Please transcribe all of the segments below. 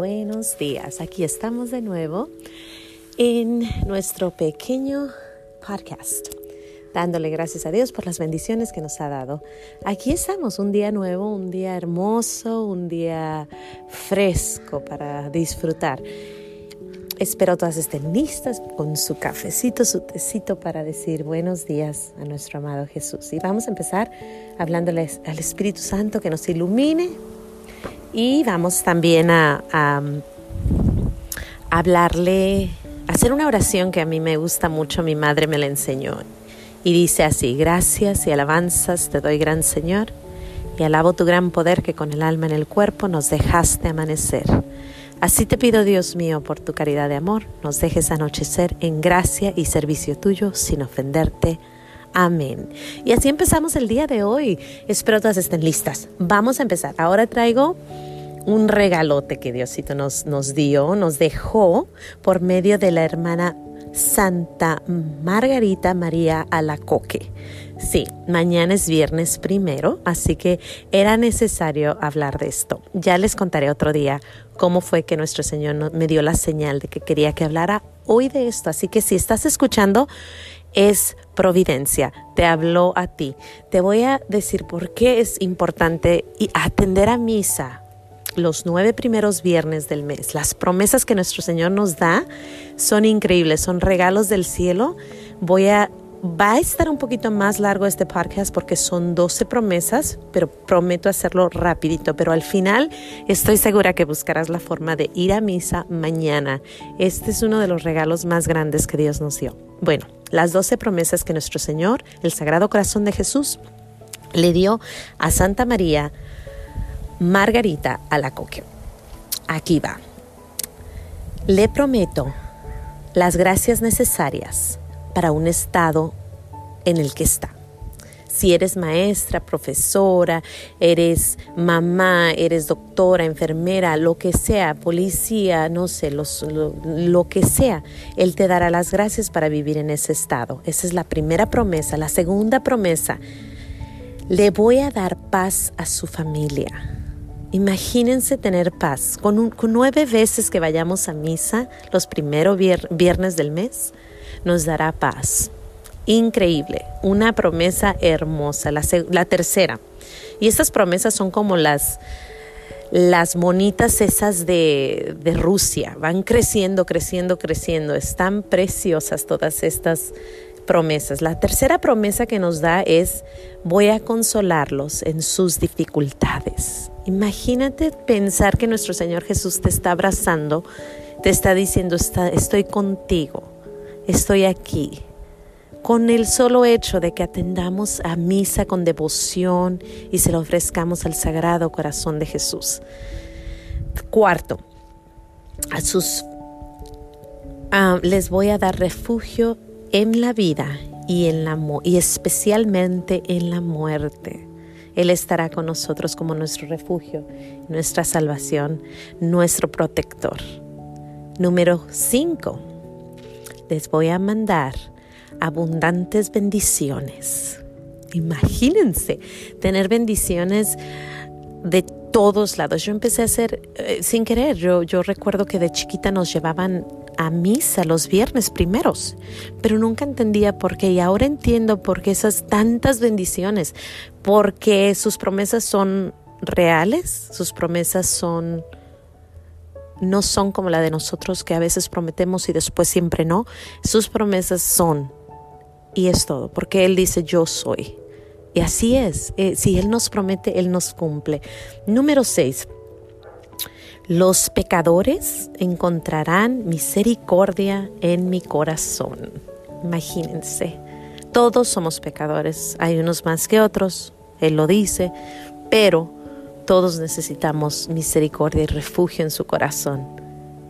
Buenos días, aquí estamos de nuevo en nuestro pequeño podcast, dándole gracias a Dios por las bendiciones que nos ha dado. Aquí estamos, un día nuevo, un día hermoso, un día fresco para disfrutar. Espero todas estén listas con su cafecito, su tecito para decir buenos días a nuestro amado Jesús. Y vamos a empezar hablándoles al Espíritu Santo que nos ilumine y vamos también a, hablarle, a hacer una oración que a mí me gusta mucho, mi madre me la enseñó. Y dice así, gracias y alabanzas te doy, gran Señor, y alabo tu gran poder que con el alma en el cuerpo nos dejaste amanecer. Así te pido, Dios mío, por tu caridad de amor, nos dejes anochecer en gracia y servicio tuyo sin ofenderte. Amén. Y así empezamos el día de hoy. Espero todas estén listas. Vamos a empezar. Ahora traigo un regalote que Diosito nos, nos dio, nos dejó por medio de la hermana Santa Margarita María Alacoque. Sí, mañana es viernes primero, así que era necesario hablar de esto. Ya les contaré otro día cómo fue que nuestro Señor me dio la señal de que quería que hablara hoy de esto. Así que si estás escuchando, es providencia, te habló a ti. Te voy a decir por qué es importante atender a misa los nueve primeros viernes del mes. Las promesas que nuestro Señor nos da son increíbles, son regalos del cielo. Voy a Va a estar un poquito más largo este podcast porque son 12 promesas, pero prometo hacerlo rapidito. Pero al final estoy segura que buscarás la forma de ir a misa mañana. Este es uno de los regalos más grandes que Dios nos dio. Bueno, las 12 promesas que nuestro Señor, el Sagrado Corazón de Jesús, le dio a Santa María Margarita Alacoque. Aquí va. Le prometo las gracias necesarias para un estado en el que está. Si eres maestra, profesora, eres mamá, eres doctora, enfermera, lo que sea, policía, no sé, lo, lo, que sea, Él te dará las gracias para vivir en ese estado. Esa es la primera promesa. La segunda promesa, le voy a dar paz a su familia. Imagínense tener paz. Con, nueve veces que vayamos a misa los primeros viernes del mes, nos dará paz. Increíble, una promesa hermosa. La, tercera. Y estas promesas son como las, las monitas esas de, de, Rusia. Van creciendo, creciendo, creciendo. Están preciosas todas estas promesas. La tercera promesa que nos da es voy a consolarlos en sus dificultades. Imagínate pensar que nuestro Señor Jesús te está abrazando, te está diciendo estoy contigo estoy aquí. Con el solo hecho de que atendamos a misa con devoción y se lo ofrezcamos al Sagrado Corazón de Jesús. Cuarto, a sus ah, les voy a dar refugio en la vida y, en la, y especialmente en la muerte. Él estará con nosotros como nuestro refugio, nuestra salvación, nuestro protector. Número 5 les voy a mandar abundantes bendiciones. Imagínense tener bendiciones de todos lados. Yo empecé a hacer eh, sin querer. Yo, yo recuerdo que de chiquita nos llevaban a misa los viernes primeros, pero nunca entendía por qué. Y ahora entiendo por qué esas tantas bendiciones, porque sus promesas son reales, sus promesas son no son como la de nosotros que a veces prometemos y después siempre no. Sus promesas son y es todo, porque Él dice yo soy. Y así es, eh, si Él nos promete, Él nos cumple. Número 6. Los pecadores encontrarán misericordia en mi corazón. Imagínense, todos somos pecadores, hay unos más que otros, Él lo dice, pero todos necesitamos misericordia y refugio en su corazón.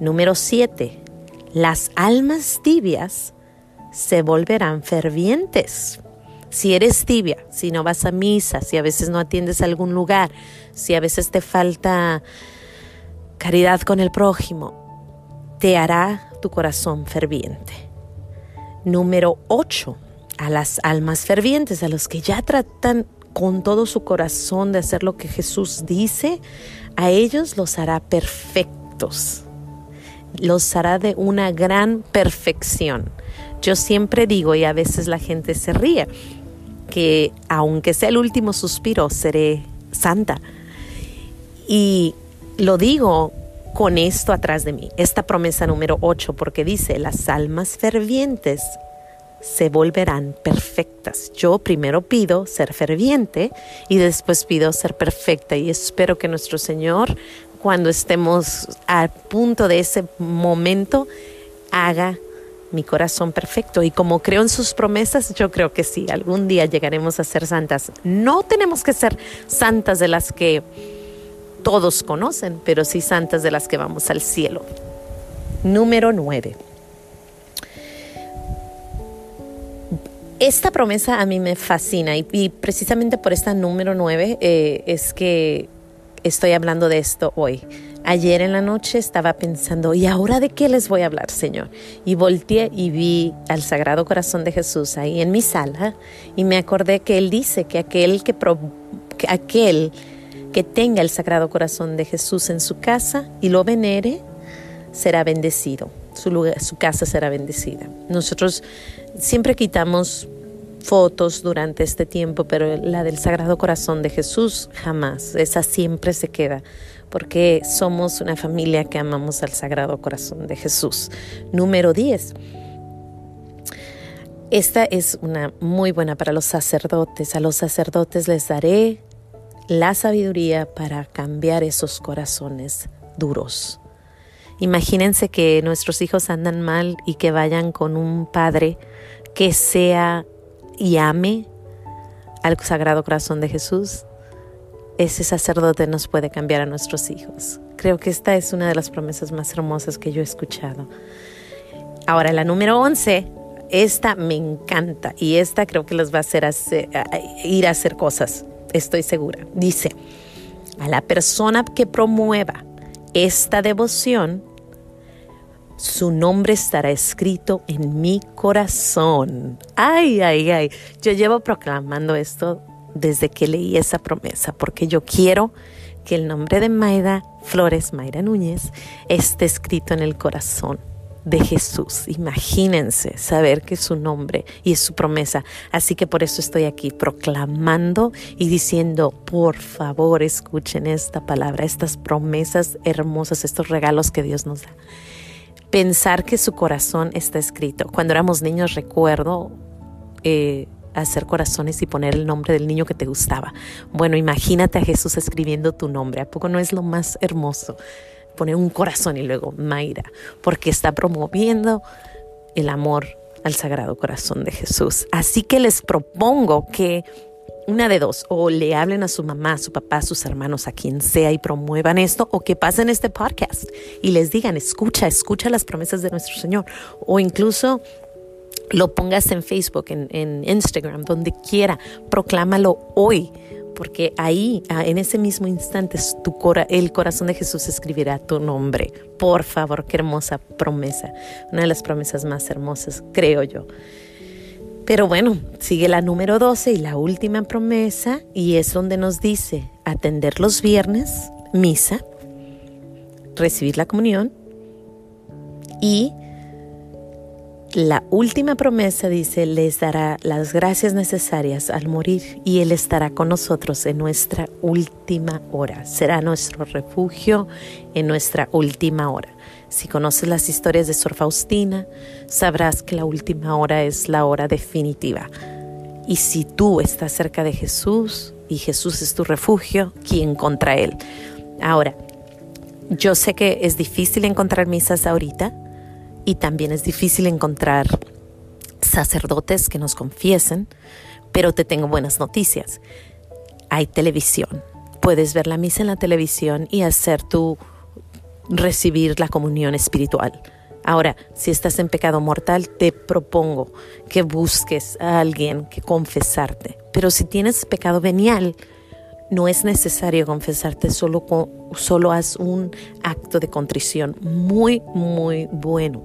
Número 7. Las almas tibias se volverán fervientes. Si eres tibia, si no vas a misa, si a veces no atiendes a algún lugar, si a veces te falta caridad con el prójimo, te hará tu corazón ferviente. Número 8. A las almas fervientes, a los que ya tratan con todo su corazón de hacer lo que Jesús dice, a ellos los hará perfectos. Los hará de una gran perfección. Yo siempre digo, y a veces la gente se ríe, que aunque sea el último suspiro, seré santa. Y lo digo con esto atrás de mí, esta promesa número 8, porque dice, las almas fervientes se volverán perfectas. Yo primero pido ser ferviente y después pido ser perfecta y espero que nuestro Señor, cuando estemos a punto de ese momento, haga mi corazón perfecto. Y como creo en sus promesas, yo creo que sí, algún día llegaremos a ser santas. No tenemos que ser santas de las que todos conocen, pero sí santas de las que vamos al cielo. Número 9. Esta promesa a mí me fascina y, precisamente por esta número 9 eh, es que estoy hablando de esto hoy. Ayer en la noche estaba pensando, ¿y ahora de qué les voy a hablar, Señor? Y volteé y vi al Sagrado Corazón de Jesús ahí en mi sala y me acordé que Él dice que aquel que, que aquel que tenga el Sagrado Corazón de Jesús en su casa y lo venere, será bendecido, su, casa será bendecida. Nosotros siempre quitamos fotos durante este tiempo, pero la del Sagrado Corazón de Jesús jamás, esa siempre se queda, porque somos una familia que amamos al Sagrado Corazón de Jesús. Número 10. Esta es una muy buena para los sacerdotes. A los sacerdotes les daré la sabiduría para cambiar esos corazones duros. Imagínense que nuestros hijos andan mal y que vayan con un padre que sea y ame al Sagrado Corazón de Jesús. Ese sacerdote nos puede cambiar a nuestros hijos. Creo que esta es una de las promesas más hermosas que yo he escuchado. Ahora, la número 11, esta me encanta y esta creo que los va a hacer ir a hacer cosas estoy segura. Dice, a la persona que promueva esta devoción, su nombre estará escrito en mi corazón. Ay, ay, ay. Yo llevo proclamando esto desde que leí esa promesa, porque yo quiero que el nombre de Maida Flores, Mayra Núñez, esté escrito en el corazón de Jesús. Imagínense saber que es su nombre y es su promesa. Así que por eso estoy aquí proclamando y diciendo, por favor, escuchen esta palabra, estas promesas hermosas, estos regalos que Dios nos da. Pensar que su corazón está escrito. Cuando éramos niños recuerdo eh, hacer corazones y poner el nombre del niño que te gustaba. Bueno, imagínate a Jesús escribiendo tu nombre. ¿A poco no es lo más hermoso? poner un corazón y luego Mayra, porque está promoviendo el amor al Sagrado Corazón de Jesús. Así que les propongo que una de dos, o le hablen a su mamá, a su papá, a sus hermanos, a quien sea y promuevan esto, o que pasen este podcast y les digan, escucha, escucha las promesas de nuestro Señor, o incluso lo pongas en Facebook, en, Instagram, donde quiera, proclámalo hoy porque ahí, ah, en ese mismo instante, tu el corazón de Jesús escribirá tu nombre. Por favor, qué hermosa promesa. Una de las promesas más hermosas, creo yo. Pero bueno, sigue la número 12 y la última promesa, y es donde nos dice atender los viernes, misa, recibir la comunión y la última promesa dice, les dará las gracias necesarias al morir y Él estará con nosotros en nuestra última hora. Será nuestro refugio en nuestra última hora. Si conoces las historias de Sor Faustina, sabrás que la última hora es la hora definitiva. Y si tú estás cerca de Jesús y Jesús es tu refugio, ¿quién contra Él? Ahora, yo sé que es difícil encontrar misas ahorita, y también es difícil encontrar sacerdotes que nos confiesen, pero te tengo buenas noticias. Hay televisión. Puedes ver la misa en la televisión y hacer tu recibir la comunión espiritual. Ahora, si estás en pecado mortal, te propongo que busques a alguien que confesarte. Pero si tienes pecado venial, no es necesario confesarte, solo, solo haz un acto de contrición muy, muy bueno.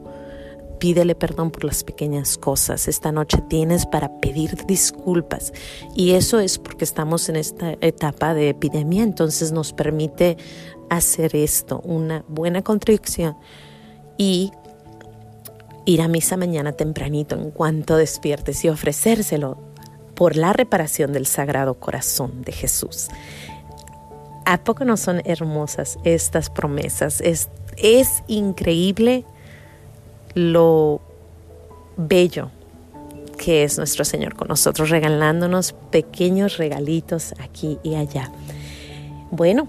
Pídele perdón por las pequeñas cosas. Esta noche tienes para pedir disculpas y eso es porque estamos en esta etapa de epidemia, entonces nos permite hacer esto, una buena contrición y ir a misa mañana tempranito en cuanto despiertes y ofrecérselo por la reparación del Sagrado Corazón de Jesús. ¿A poco no son hermosas estas promesas? Es, es increíble lo bello que es nuestro Señor con nosotros, regalándonos pequeños regalitos aquí y allá. Bueno,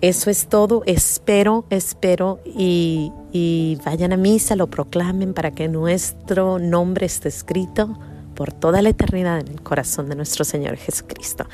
eso es todo. Espero, espero y, y vayan a misa, lo proclamen para que nuestro nombre esté escrito por toda la eternidad en el corazón de nuestro Señor Jesucristo.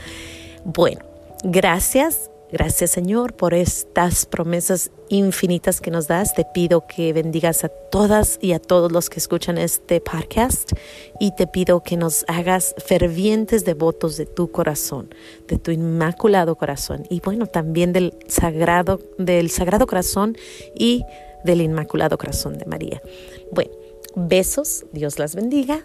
Bueno, gracias Gracias Señor por estas promesas infinitas que nos das. Te pido que bendigas a todas y a todos los que escuchan este podcast y te pido que nos hagas fervientes devotos de tu corazón, de tu inmaculado corazón y bueno, también del sagrado del sagrado corazón y del inmaculado corazón de María. Bueno, besos, Dios las bendiga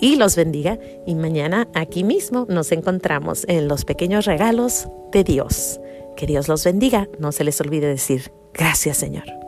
y los bendiga. Y mañana aquí mismo nos encontramos en los pequeños regalos de Dios. Que Dios los bendiga. No se les olvide decir gracias Señor.